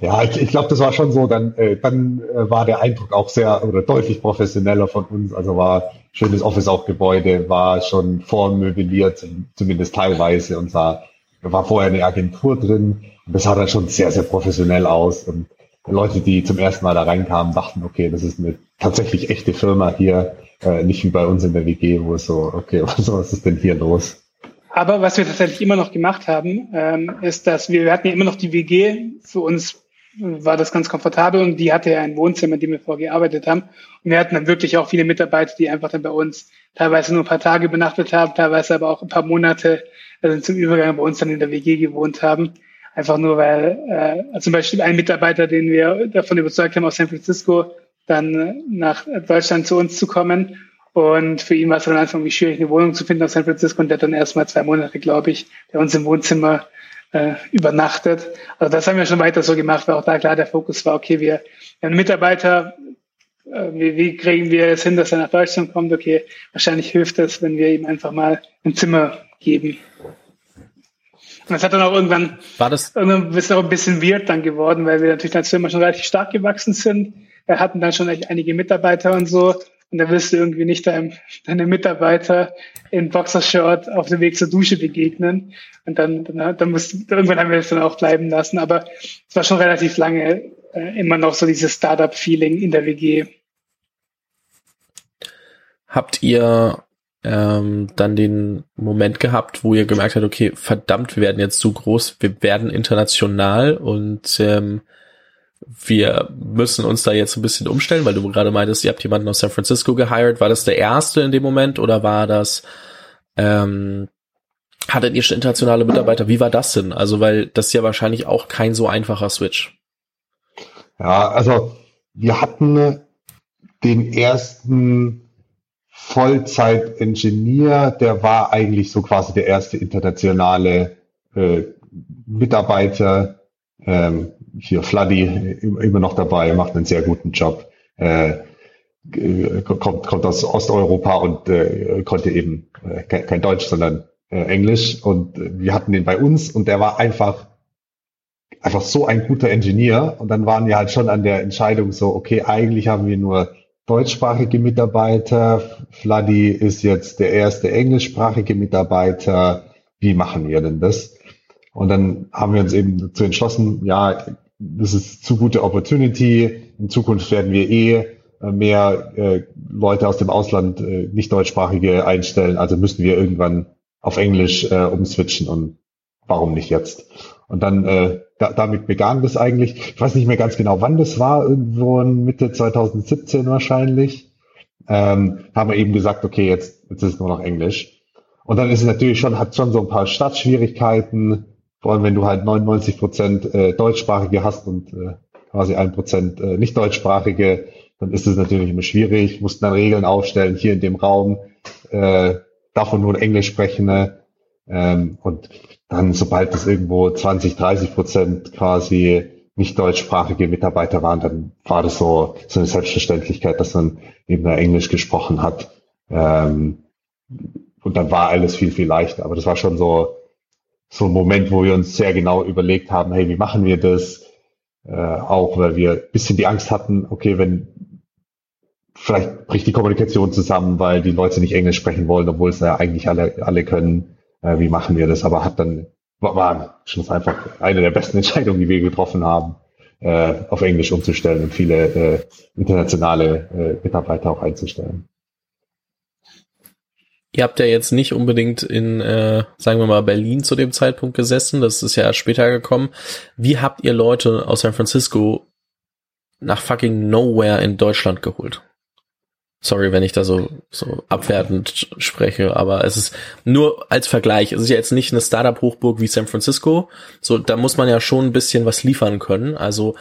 Ja, ich, ich glaube, das war schon so. Dann, äh, dann äh, war der Eindruck auch sehr oder deutlich professioneller von uns. Also war schönes Office auch Gebäude, war schon vormöbliert, zumindest teilweise und sah da war vorher eine Agentur drin. Das sah dann schon sehr, sehr professionell aus. Und Leute, die zum ersten Mal da reinkamen, dachten, okay, das ist eine tatsächlich echte Firma hier, äh, nicht wie bei uns in der WG, wo es so, okay, *laughs* was, was ist denn hier los? Aber was wir tatsächlich immer noch gemacht haben, ähm, ist, dass wir, wir hatten ja immer noch die WG. Für uns war das ganz komfortabel und die hatte ja ein Wohnzimmer, in dem wir vorgearbeitet haben. Und wir hatten dann wirklich auch viele Mitarbeiter, die einfach dann bei uns teilweise nur ein paar Tage übernachtet haben, teilweise aber auch ein paar Monate also zum Übergang bei uns dann in der WG gewohnt haben. Einfach nur, weil äh, zum Beispiel ein Mitarbeiter, den wir davon überzeugt haben, aus San Francisco dann nach Deutschland zu uns zu kommen. Und für ihn war es am Anfang schwierig, eine Wohnung zu finden aus San Francisco. Und der hat dann erstmal zwei Monate, glaube ich, bei uns im Wohnzimmer äh, übernachtet. Also das haben wir schon weiter so gemacht, weil auch da klar der Fokus war, okay, wir, haben einen Mitarbeiter, äh, wie, wie kriegen wir es hin, dass er nach Deutschland kommt? Okay, wahrscheinlich hilft es, wenn wir ihm einfach mal ein Zimmer geben. Und das hat dann auch irgendwann, war das? irgendwann ist auch ein bisschen weird dann geworden, weil wir natürlich als Firma schon relativ stark gewachsen sind. Wir hatten dann schon einige Mitarbeiter und so. Und da wirst du irgendwie nicht deinem, deinem Mitarbeiter in Boxershort auf dem Weg zur Dusche begegnen. Und dann, dann, dann musst, irgendwann haben wir es dann auch bleiben lassen. Aber es war schon relativ lange äh, immer noch so dieses Startup-Feeling in der WG. Habt ihr ähm, dann den Moment gehabt, wo ihr gemerkt habt, okay, verdammt, wir werden jetzt zu groß, wir werden international und ähm, wir müssen uns da jetzt ein bisschen umstellen, weil du gerade meintest, ihr habt jemanden aus San Francisco gehired. War das der erste in dem Moment oder war das, ähm, hattet ihr schon internationale Mitarbeiter? Wie war das denn? Also, weil das ist ja wahrscheinlich auch kein so einfacher Switch. Ja, also wir hatten den ersten Vollzeit-Ingenieur, der war eigentlich so quasi der erste internationale äh, Mitarbeiter. Ähm, hier Fladdy immer noch dabei, macht einen sehr guten Job. Äh, kommt, kommt aus Osteuropa und äh, konnte eben äh, kein, Deutsch, sondern äh, Englisch. Und wir hatten den bei uns und der war einfach einfach so ein guter Ingenieur. Und dann waren wir halt schon an der Entscheidung so, okay, eigentlich haben wir nur deutschsprachige Mitarbeiter. Fladdy ist jetzt der erste englischsprachige Mitarbeiter. Wie machen wir denn das? Und dann haben wir uns eben dazu entschlossen, ja, das ist zu gute Opportunity. In Zukunft werden wir eh äh, mehr äh, Leute aus dem Ausland, äh, nicht deutschsprachige einstellen. Also müssen wir irgendwann auf Englisch äh, umswitchen und warum nicht jetzt? Und dann äh, da, damit begann das eigentlich. Ich weiß nicht mehr ganz genau, wann das war, irgendwo in Mitte 2017 wahrscheinlich. Ähm, haben wir eben gesagt, okay, jetzt, jetzt ist es nur noch Englisch. Und dann ist es natürlich schon, hat schon so ein paar Startschwierigkeiten, vor allem wenn du halt 99 Prozent äh, Deutschsprachige hast und äh, quasi ein Prozent äh, nicht Deutschsprachige, dann ist es natürlich immer schwierig, mussten dann Regeln aufstellen, hier in dem Raum, äh, davon nur Englisch sprechen. Ne? Ähm, und dann, sobald es irgendwo 20, 30 Prozent quasi nicht deutschsprachige Mitarbeiter waren, dann war das so, so eine Selbstverständlichkeit, dass man eben da Englisch gesprochen hat. Ähm, und dann war alles viel, viel leichter. Aber das war schon so, so ein Moment, wo wir uns sehr genau überlegt haben, hey, wie machen wir das? Äh, auch weil wir ein bisschen die Angst hatten, okay, wenn vielleicht bricht die Kommunikation zusammen, weil die Leute nicht Englisch sprechen wollen, obwohl es ja eigentlich alle, alle können äh, wie machen wir das, aber hat dann, war, schon einfach eine der besten Entscheidungen, die wir getroffen haben, äh, auf Englisch umzustellen und viele äh, internationale äh, Mitarbeiter auch einzustellen. Ihr habt ja jetzt nicht unbedingt in, äh, sagen wir mal, Berlin zu dem Zeitpunkt gesessen, das ist ja erst später gekommen. Wie habt ihr Leute aus San Francisco nach fucking Nowhere in Deutschland geholt? Sorry, wenn ich da so, so abwertend spreche, aber es ist nur als Vergleich. Es ist ja jetzt nicht eine Startup-Hochburg wie San Francisco. So, da muss man ja schon ein bisschen was liefern können. Also,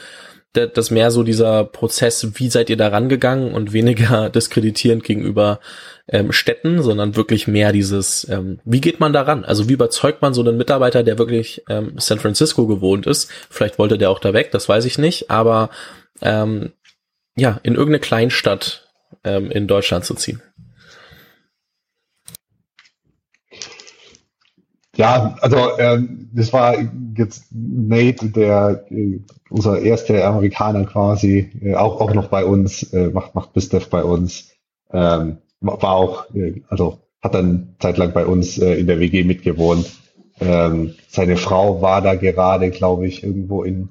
das mehr so dieser Prozess, wie seid ihr da rangegangen und weniger *laughs* diskreditierend gegenüber ähm, Städten, sondern wirklich mehr dieses, ähm, wie geht man daran? Also wie überzeugt man so einen Mitarbeiter, der wirklich ähm, San Francisco gewohnt ist? Vielleicht wollte der auch da weg, das weiß ich nicht, aber ähm, ja, in irgendeine Kleinstadt ähm, in Deutschland zu ziehen? Ja, also ähm, das war jetzt Nate, der äh, unser erster Amerikaner quasi, äh, auch auch noch bei uns, äh, macht macht BizDev bei uns, ähm, war auch, äh, also hat dann zeitlang bei uns äh, in der WG mitgewohnt. Ähm, seine Frau war da gerade, glaube ich, irgendwo in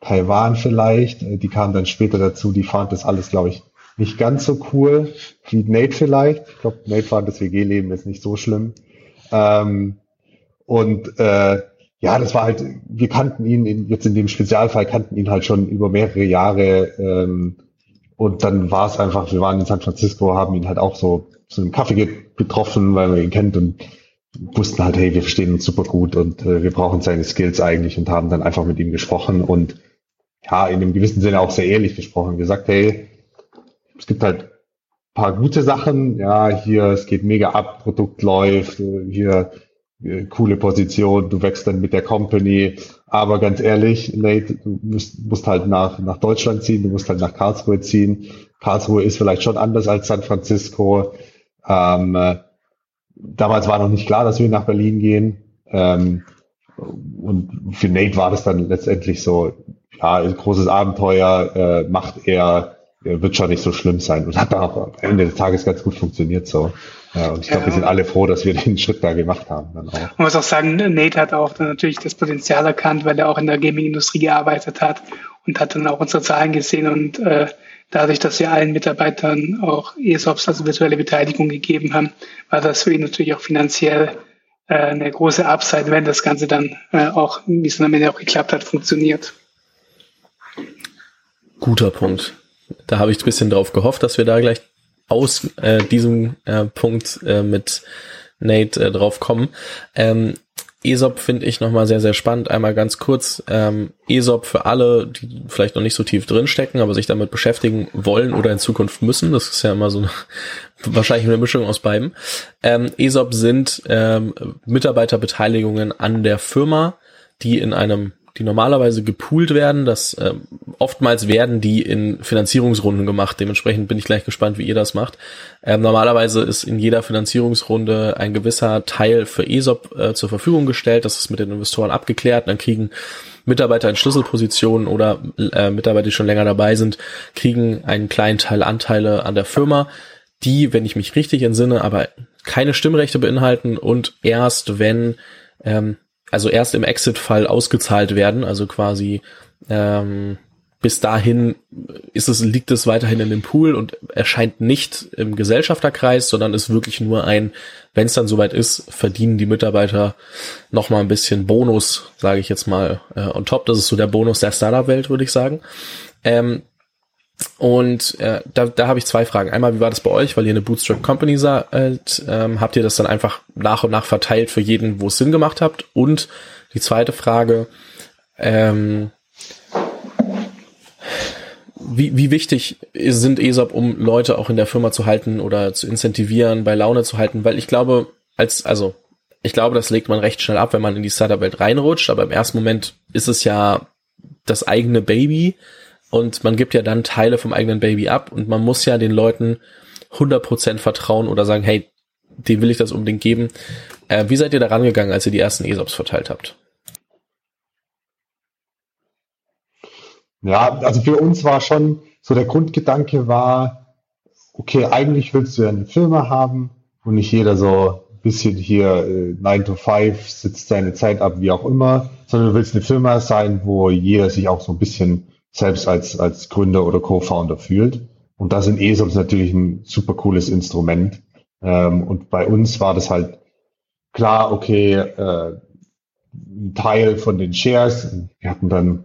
Taiwan vielleicht. Äh, die kam dann später dazu, die fand das alles, glaube ich, nicht ganz so cool wie Nate vielleicht. Ich glaube, Nate fand das WG-Leben jetzt nicht so schlimm. Ähm, und äh, ja, das war halt, wir kannten ihn in, jetzt in dem Spezialfall, kannten ihn halt schon über mehrere Jahre. Ähm, und dann war es einfach, wir waren in San Francisco, haben ihn halt auch so zu einem Kaffee getroffen, weil man ihn kennt und wussten halt, hey, wir verstehen uns super gut und äh, wir brauchen seine Skills eigentlich und haben dann einfach mit ihm gesprochen und ja, in einem gewissen Sinne auch sehr ehrlich gesprochen, gesagt, hey, es gibt halt paar gute Sachen, ja, hier, es geht mega ab, Produkt läuft, hier, äh, coole Position, du wächst dann mit der Company, aber ganz ehrlich, Nate, du musst, musst halt nach, nach Deutschland ziehen, du musst halt nach Karlsruhe ziehen. Karlsruhe ist vielleicht schon anders als San Francisco. Ähm, äh, damals war noch nicht klar, dass wir nach Berlin gehen. Ähm, und für Nate war das dann letztendlich so, ja, großes Abenteuer, äh, macht er, wird schon nicht so schlimm sein. Und hat dann auch am Ende des Tages ganz gut funktioniert so. Ja, und ich glaube, wir sind alle froh, dass wir den Schritt da gemacht haben. Dann auch. Man muss auch sagen, Nate hat auch dann natürlich das Potenzial erkannt, weil er auch in der Gaming-Industrie gearbeitet hat und hat dann auch unsere Zahlen gesehen und äh, dadurch, dass wir allen Mitarbeitern auch ESOPs, also virtuelle Beteiligung gegeben haben, war das für ihn natürlich auch finanziell äh, eine große Upside, wenn das Ganze dann äh, auch, wie es dann am Ende auch geklappt hat, funktioniert. Guter Punkt. Da habe ich ein bisschen drauf gehofft, dass wir da gleich aus äh, diesem äh, Punkt äh, mit Nate äh, drauf kommen. Ähm, ESOP finde ich nochmal sehr, sehr spannend. Einmal ganz kurz, ähm, ESOP für alle, die vielleicht noch nicht so tief drinstecken, aber sich damit beschäftigen wollen oder in Zukunft müssen. Das ist ja immer so eine, *laughs* wahrscheinlich eine Mischung aus beiden. Ähm, ESOP sind ähm, Mitarbeiterbeteiligungen an der Firma, die in einem die normalerweise gepoolt werden. Das äh, oftmals werden die in Finanzierungsrunden gemacht. Dementsprechend bin ich gleich gespannt, wie ihr das macht. Ähm, normalerweise ist in jeder Finanzierungsrunde ein gewisser Teil für ESOP äh, zur Verfügung gestellt. Das ist mit den Investoren abgeklärt. Dann kriegen Mitarbeiter in Schlüsselpositionen oder äh, Mitarbeiter, die schon länger dabei sind, kriegen einen kleinen Teil Anteile an der Firma, die, wenn ich mich richtig entsinne, aber keine Stimmrechte beinhalten und erst wenn ähm, also erst im Exit-Fall ausgezahlt werden, also quasi ähm, bis dahin ist es, liegt es weiterhin in dem Pool und erscheint nicht im Gesellschafterkreis, sondern ist wirklich nur ein, wenn es dann soweit ist, verdienen die Mitarbeiter noch mal ein bisschen Bonus, sage ich jetzt mal, äh, on top. Das ist so der Bonus der Startup-Welt, würde ich sagen. Ähm, und äh, da, da habe ich zwei Fragen. Einmal, wie war das bei euch, weil ihr eine Bootstrap Company seid? Ähm, habt ihr das dann einfach nach und nach verteilt für jeden, wo es Sinn gemacht habt? Und die zweite Frage, ähm, wie, wie wichtig sind ESOP, um Leute auch in der Firma zu halten oder zu incentivieren, bei Laune zu halten? Weil ich glaube, als, also, ich glaube, das legt man recht schnell ab, wenn man in die Startup-Welt reinrutscht, aber im ersten Moment ist es ja das eigene Baby und man gibt ja dann Teile vom eigenen Baby ab und man muss ja den Leuten 100% vertrauen oder sagen, hey, dem will ich das unbedingt geben. Äh, wie seid ihr da rangegangen, als ihr die ersten ESOPs verteilt habt? Ja, also für uns war schon so der Grundgedanke war, okay, eigentlich willst du ja eine Firma haben und nicht jeder so ein bisschen hier äh, 9 to 5 sitzt seine Zeit ab, wie auch immer, sondern du willst eine Firma sein, wo jeder sich auch so ein bisschen selbst als, als Gründer oder Co-Founder fühlt. Und da sind ESOPs natürlich ein super cooles Instrument. Ähm, und bei uns war das halt klar, okay, äh, ein Teil von den Shares, wir hatten dann,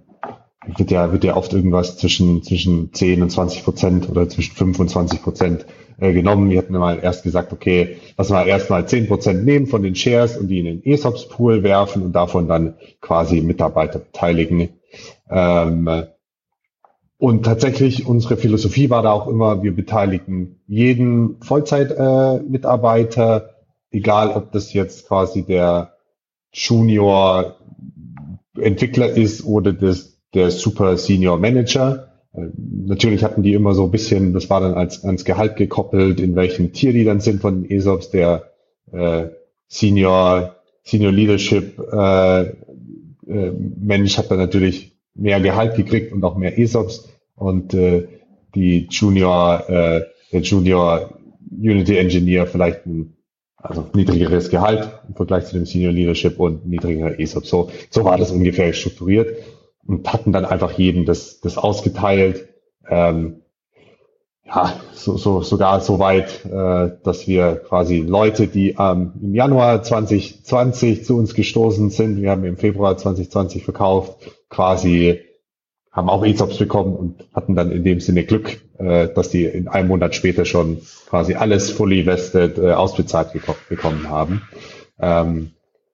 wird ja, wird ja oft irgendwas zwischen, zwischen 10 und 20 Prozent oder zwischen 5 und 20 Prozent äh, genommen. Wir hatten mal erst gesagt, okay, lass mal erstmal 10 Prozent nehmen von den Shares und die in den ESOPs-Pool werfen und davon dann quasi Mitarbeiter beteiligen. Ähm, und tatsächlich, unsere Philosophie war da auch immer, wir beteiligen jeden Vollzeit-Mitarbeiter, äh, egal ob das jetzt quasi der Junior-Entwickler ist oder das, der Super Senior Manager. Äh, natürlich hatten die immer so ein bisschen, das war dann als, ans Gehalt gekoppelt, in welchem Tier die dann sind von den ESOPs. Der äh, Senior, Senior Leadership äh, äh, Mensch hat dann natürlich mehr Gehalt gekriegt und auch mehr ESOPs und äh, die Junior, äh, der Junior Unity Engineer vielleicht ein Also niedrigeres Gehalt im Vergleich zu dem Senior Leadership und niedrigerer ESOP. So, so war das ungefähr strukturiert und hatten dann einfach jedem das, das ausgeteilt. Ähm, ja, so, so, sogar so weit, äh, dass wir quasi Leute, die ähm, im Januar 2020 zu uns gestoßen sind, wir haben im Februar 2020 verkauft, quasi haben auch ESOPs bekommen und hatten dann in dem Sinne Glück, äh, dass die in einem Monat später schon quasi alles fully vested äh, ausbezahlt bekommen haben. Ähm,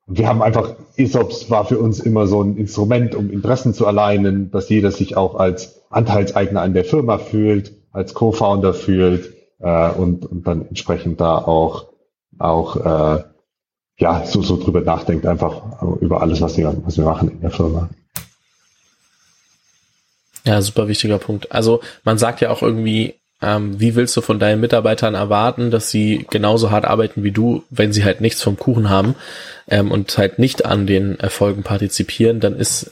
wir haben einfach, ESOPs war für uns immer so ein Instrument, um Interessen zu alignen, dass jeder sich auch als Anteilseigner an der Firma fühlt, als Co-Founder fühlt äh, und, und dann entsprechend da auch, auch äh, ja, so, so drüber nachdenkt, einfach über alles, was wir, was wir machen in der Firma. Ja, super wichtiger Punkt. Also man sagt ja auch irgendwie, ähm, wie willst du von deinen Mitarbeitern erwarten, dass sie genauso hart arbeiten wie du, wenn sie halt nichts vom Kuchen haben ähm, und halt nicht an den Erfolgen partizipieren, dann ist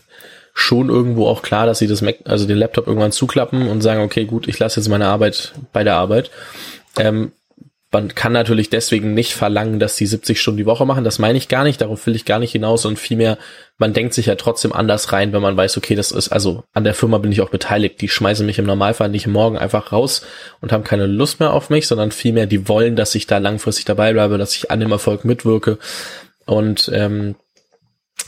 schon irgendwo auch klar, dass sie das Mac, also den Laptop irgendwann zuklappen und sagen, okay, gut, ich lasse jetzt meine Arbeit bei der Arbeit. Ähm, man kann natürlich deswegen nicht verlangen, dass die 70 Stunden die Woche machen. Das meine ich gar nicht. Darauf will ich gar nicht hinaus. Und vielmehr, man denkt sich ja trotzdem anders rein, wenn man weiß, okay, das ist, also an der Firma bin ich auch beteiligt. Die schmeißen mich im Normalfall nicht morgen einfach raus und haben keine Lust mehr auf mich, sondern vielmehr, die wollen, dass ich da langfristig dabei bleibe, dass ich an dem Erfolg mitwirke. Und ähm,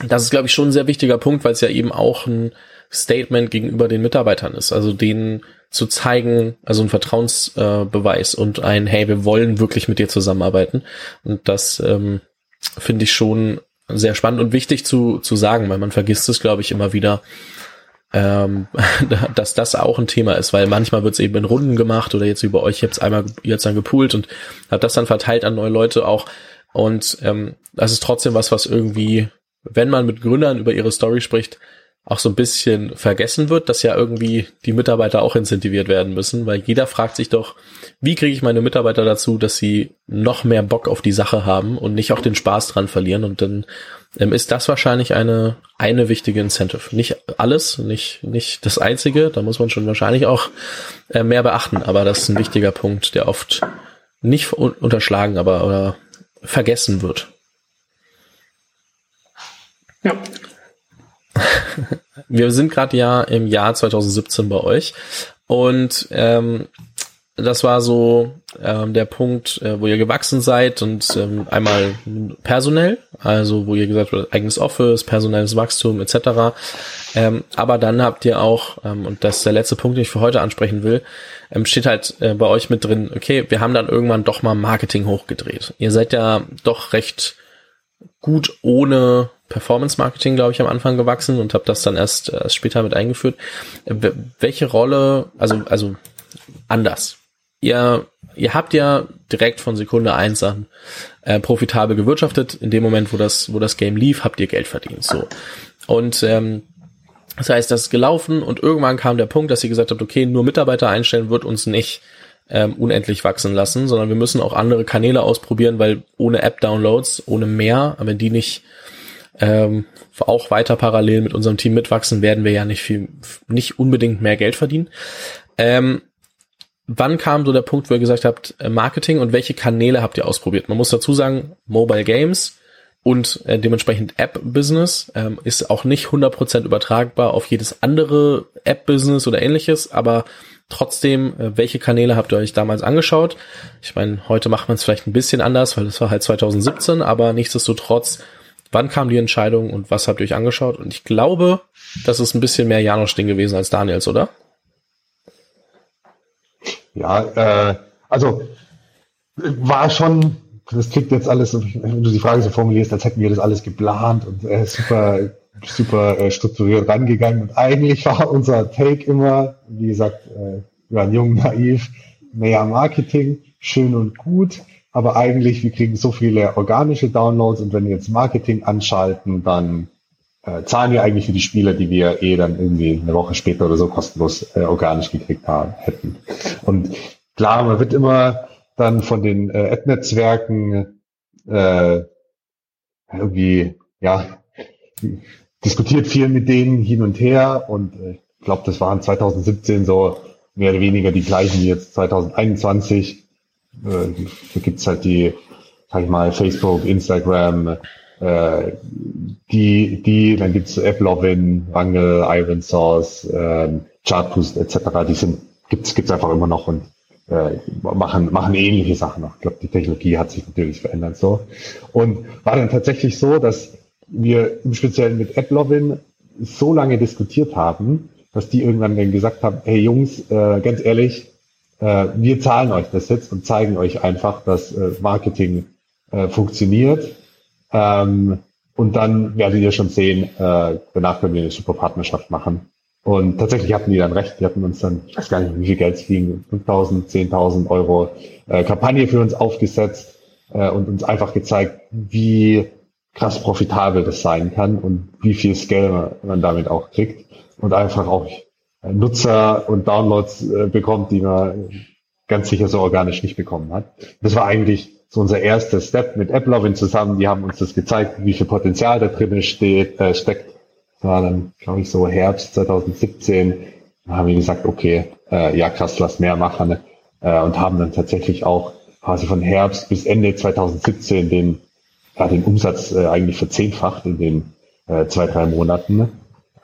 das ist, glaube ich, schon ein sehr wichtiger Punkt, weil es ja eben auch ein Statement gegenüber den Mitarbeitern ist. Also denen zu zeigen, also ein Vertrauensbeweis äh, und ein, hey, wir wollen wirklich mit dir zusammenarbeiten. Und das ähm, finde ich schon sehr spannend und wichtig zu, zu sagen, weil man vergisst es, glaube ich, immer wieder, ähm, *laughs* dass das auch ein Thema ist, weil manchmal wird es eben in Runden gemacht oder jetzt über euch, jetzt einmal jetzt dann gepoolt und habe das dann verteilt an neue Leute auch. Und ähm, das ist trotzdem was, was irgendwie, wenn man mit Gründern über ihre Story spricht, auch so ein bisschen vergessen wird, dass ja irgendwie die Mitarbeiter auch incentiviert werden müssen, weil jeder fragt sich doch, wie kriege ich meine Mitarbeiter dazu, dass sie noch mehr Bock auf die Sache haben und nicht auch den Spaß dran verlieren und dann ähm, ist das wahrscheinlich eine eine wichtige Incentive. Nicht alles, nicht nicht das einzige, da muss man schon wahrscheinlich auch äh, mehr beachten, aber das ist ein wichtiger Punkt, der oft nicht unterschlagen, aber oder vergessen wird. Ja, *laughs* wir sind gerade ja im Jahr 2017 bei euch und ähm, das war so ähm, der Punkt, äh, wo ihr gewachsen seid und ähm, einmal personell, also wo ihr gesagt habt, eigenes Office, personelles Wachstum etc. Ähm, aber dann habt ihr auch, ähm, und das ist der letzte Punkt, den ich für heute ansprechen will, ähm, steht halt äh, bei euch mit drin, okay, wir haben dann irgendwann doch mal Marketing hochgedreht. Ihr seid ja doch recht gut ohne Performance Marketing, glaube ich, am Anfang gewachsen und habe das dann erst, äh, erst später mit eingeführt. Welche Rolle, also, also anders. Ihr, ihr habt ja direkt von Sekunde eins an äh, profitabel gewirtschaftet. In dem Moment, wo das, wo das Game lief, habt ihr Geld verdient. So. Und ähm, das heißt, das ist gelaufen und irgendwann kam der Punkt, dass ihr gesagt habt, okay, nur Mitarbeiter einstellen wird uns nicht ähm, unendlich wachsen lassen, sondern wir müssen auch andere Kanäle ausprobieren, weil ohne App-Downloads, ohne mehr, wenn die nicht ähm, auch weiter parallel mit unserem Team mitwachsen, werden wir ja nicht viel, nicht unbedingt mehr Geld verdienen. Ähm, wann kam so der Punkt, wo ihr gesagt habt, äh, Marketing und welche Kanäle habt ihr ausprobiert? Man muss dazu sagen, Mobile Games und äh, dementsprechend App-Business ähm, ist auch nicht 100% übertragbar auf jedes andere App-Business oder ähnliches, aber trotzdem, äh, welche Kanäle habt ihr euch damals angeschaut? Ich meine, heute macht man es vielleicht ein bisschen anders, weil das war halt 2017, aber nichtsdestotrotz, Wann kam die Entscheidung und was habt ihr euch angeschaut? Und ich glaube, das ist ein bisschen mehr Janosch-Ding gewesen als Daniels, oder? Ja, äh, also war schon, das klingt jetzt alles, wenn du die Frage so formulierst, als hätten wir das alles geplant und äh, super, super äh, strukturiert rangegangen. Und eigentlich war unser Take immer, wie gesagt, äh, wir waren jung, naiv, mehr Marketing, schön und gut aber eigentlich, wir kriegen so viele organische Downloads und wenn wir jetzt Marketing anschalten, dann äh, zahlen wir eigentlich für die Spieler, die wir eh dann irgendwie eine Woche später oder so kostenlos äh, organisch gekriegt haben, hätten. Und klar, man wird immer dann von den äh, Ad-Netzwerken äh, irgendwie, ja, diskutiert viel mit denen hin und her und äh, ich glaube, das waren 2017 so mehr oder weniger die gleichen wie jetzt 2021 äh, da gibt's halt die sag ich mal, Facebook, Instagram, äh, die, die, dann gibt's AppLovin, Wrangle, Iron Source, äh, Chartboost etc. Die sind, gibt's, gibt's einfach immer noch und äh, machen, machen ähnliche Sachen noch. Ich glaube, die Technologie hat sich natürlich verändert so. Und war dann tatsächlich so, dass wir im Speziellen mit AppLovin so lange diskutiert haben, dass die irgendwann dann gesagt haben, hey Jungs, äh, ganz ehrlich, äh, wir zahlen euch das jetzt und zeigen euch einfach, dass äh, Marketing äh, funktioniert. Ähm, und dann werdet ihr schon sehen, äh, danach können wir eine super Partnerschaft machen. Und tatsächlich hatten die dann recht. Die hatten uns dann, ich weiß gar nicht, wie viel Geld es ging, 5.000, 10.000 Euro äh, Kampagne für uns aufgesetzt äh, und uns einfach gezeigt, wie krass profitabel das sein kann und wie viel Scale man damit auch kriegt und einfach auch Nutzer und Downloads äh, bekommt, die man ganz sicher so organisch nicht bekommen hat. Das war eigentlich so unser erster Step mit AppLovin zusammen. Die haben uns das gezeigt, wie viel Potenzial da drin steht, äh, steckt. Das war dann, glaube ich, so Herbst 2017. Da haben wir gesagt, okay, äh, ja krass, lass mehr machen. Äh, und haben dann tatsächlich auch quasi von Herbst bis Ende 2017 den, ja, den Umsatz äh, eigentlich verzehnfacht in den äh, zwei, drei Monaten.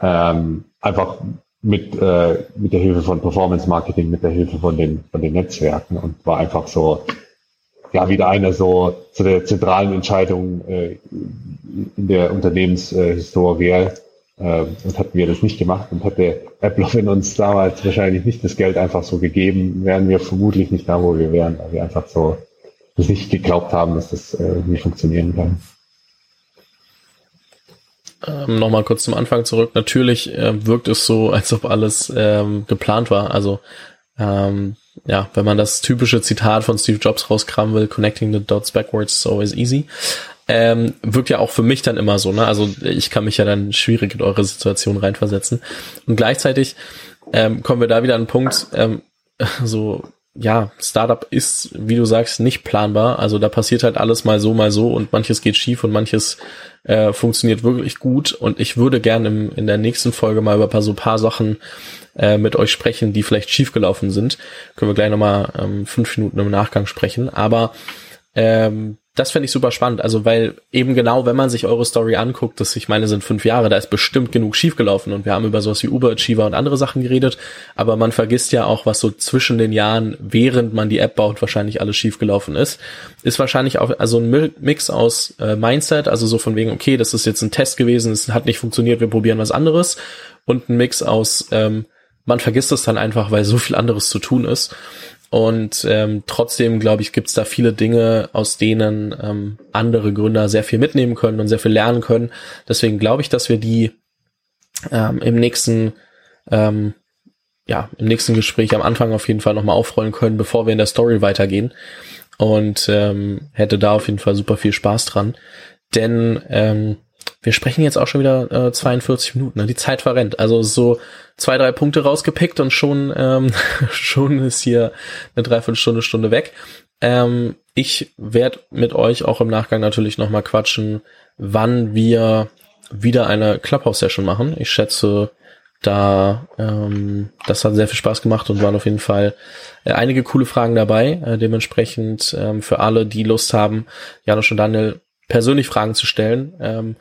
Ähm, einfach mit, äh, mit der Hilfe von Performance Marketing, mit der Hilfe von den, von den Netzwerken und war einfach so, ja, wieder einer so zu der zentralen Entscheidung äh, in der Unternehmenshistorie. Äh, und hätten wir das nicht gemacht und hätte Applovin uns damals wahrscheinlich nicht das Geld einfach so gegeben, wären wir vermutlich nicht da, wo wir wären, weil wir einfach so das nicht geglaubt haben, dass das äh, nicht funktionieren kann. Ähm, Nochmal kurz zum Anfang zurück. Natürlich äh, wirkt es so, *laughs* als ob alles ähm, geplant war. Also ähm, ja, wenn man das typische Zitat von Steve Jobs rauskramen will, connecting the dots backwards is always easy, ähm, wirkt ja auch für mich dann immer so. Ne? Also ich kann mich ja dann schwierig in eure Situation reinversetzen. Und gleichzeitig ähm, kommen wir da wieder an einen Punkt, ähm, *laughs* so ja, Startup ist, wie du sagst, nicht planbar. Also da passiert halt alles mal so, mal so und manches geht schief und manches äh, funktioniert wirklich gut. Und ich würde gerne im, in der nächsten Folge mal über so paar Sachen äh, mit euch sprechen, die vielleicht schiefgelaufen sind. Können wir gleich nochmal ähm, fünf Minuten im Nachgang sprechen. Aber ähm, das fände ich super spannend. Also, weil eben genau, wenn man sich eure Story anguckt, das ich meine, sind fünf Jahre, da ist bestimmt genug schiefgelaufen und wir haben über sowas wie Uber Achiever und andere Sachen geredet, aber man vergisst ja auch, was so zwischen den Jahren, während man die App baut, wahrscheinlich alles schiefgelaufen ist. Ist wahrscheinlich auch also ein Mix aus äh, Mindset, also so von wegen, okay, das ist jetzt ein Test gewesen, es hat nicht funktioniert, wir probieren was anderes und ein Mix aus, ähm, man vergisst es dann einfach, weil so viel anderes zu tun ist. Und ähm, trotzdem, glaube ich, gibt es da viele Dinge, aus denen ähm, andere Gründer sehr viel mitnehmen können und sehr viel lernen können. Deswegen glaube ich, dass wir die ähm, im nächsten ähm, ja, im nächsten Gespräch am Anfang auf jeden Fall nochmal aufrollen können, bevor wir in der Story weitergehen. Und ähm, hätte da auf jeden Fall super viel Spaß dran. Denn ähm, wir sprechen jetzt auch schon wieder äh, 42 Minuten. Ne? Die Zeit verrennt. Also so zwei, drei Punkte rausgepickt und schon, ähm, *laughs* schon ist hier eine Dreiviertelstunde, Stunde weg. Ähm, ich werde mit euch auch im Nachgang natürlich nochmal quatschen, wann wir wieder eine Clubhouse-Session machen. Ich schätze, da ähm, das hat sehr viel Spaß gemacht und waren auf jeden Fall äh, einige coole Fragen dabei. Äh, dementsprechend ähm, für alle, die Lust haben, Janusz und Daniel persönlich Fragen zu stellen, ähm,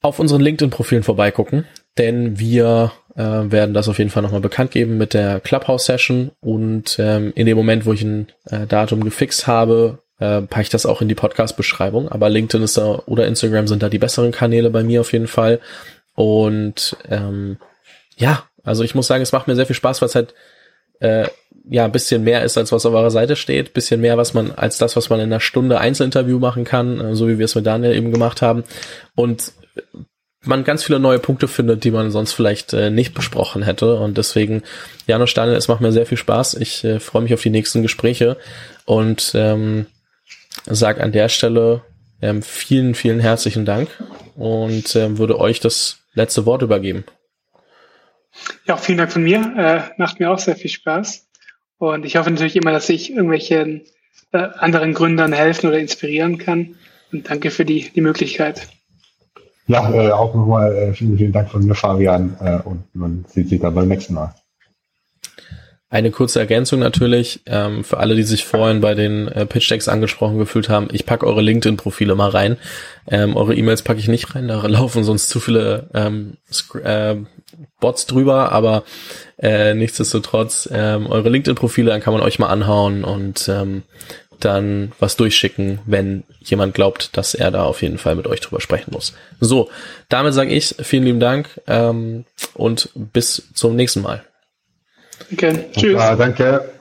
auf unseren LinkedIn-Profilen vorbeigucken, denn wir äh, werden das auf jeden Fall nochmal bekannt geben mit der Clubhouse-Session und ähm, in dem Moment, wo ich ein äh, Datum gefixt habe, äh, packe ich das auch in die Podcast-Beschreibung. Aber LinkedIn ist da oder Instagram sind da die besseren Kanäle bei mir auf jeden Fall. Und ähm, ja, also ich muss sagen, es macht mir sehr viel Spaß, weil es halt äh, ja ein bisschen mehr ist, als was auf eurer Seite steht, bisschen mehr, was man als das, was man in einer Stunde Einzelinterview machen kann, äh, so wie wir es mit Daniel eben gemacht haben. Und man ganz viele neue Punkte findet, die man sonst vielleicht äh, nicht besprochen hätte. Und deswegen Janusz Daniel, es macht mir sehr viel Spaß. Ich äh, freue mich auf die nächsten Gespräche. Und ähm, sag an der Stelle ähm, vielen, vielen herzlichen Dank. Und ähm, würde euch das letzte Wort übergeben. Ja, auch vielen Dank von mir. Äh, macht mir auch sehr viel Spaß. Und ich hoffe natürlich immer, dass ich irgendwelchen äh, anderen Gründern helfen oder inspirieren kann. Und danke für die, die Möglichkeit. Ja, äh, auch nochmal äh, vielen, vielen Dank von mir, Fabian. Äh, und man sieht sich dann beim nächsten Mal. Eine kurze Ergänzung natürlich, ähm, für alle, die sich vorhin bei den äh, Pitch Decks angesprochen gefühlt haben, ich packe eure LinkedIn-Profile mal rein. Ähm, eure E-Mails packe ich nicht rein, da laufen sonst zu viele ähm, äh, Bots drüber, aber äh, nichtsdestotrotz, ähm, eure LinkedIn-Profile, dann kann man euch mal anhauen und ähm, dann was durchschicken, wenn jemand glaubt, dass er da auf jeden Fall mit euch drüber sprechen muss. So, damit sage ich vielen lieben Dank ähm, und bis zum nächsten Mal. Okay, tschüss. Ja, danke.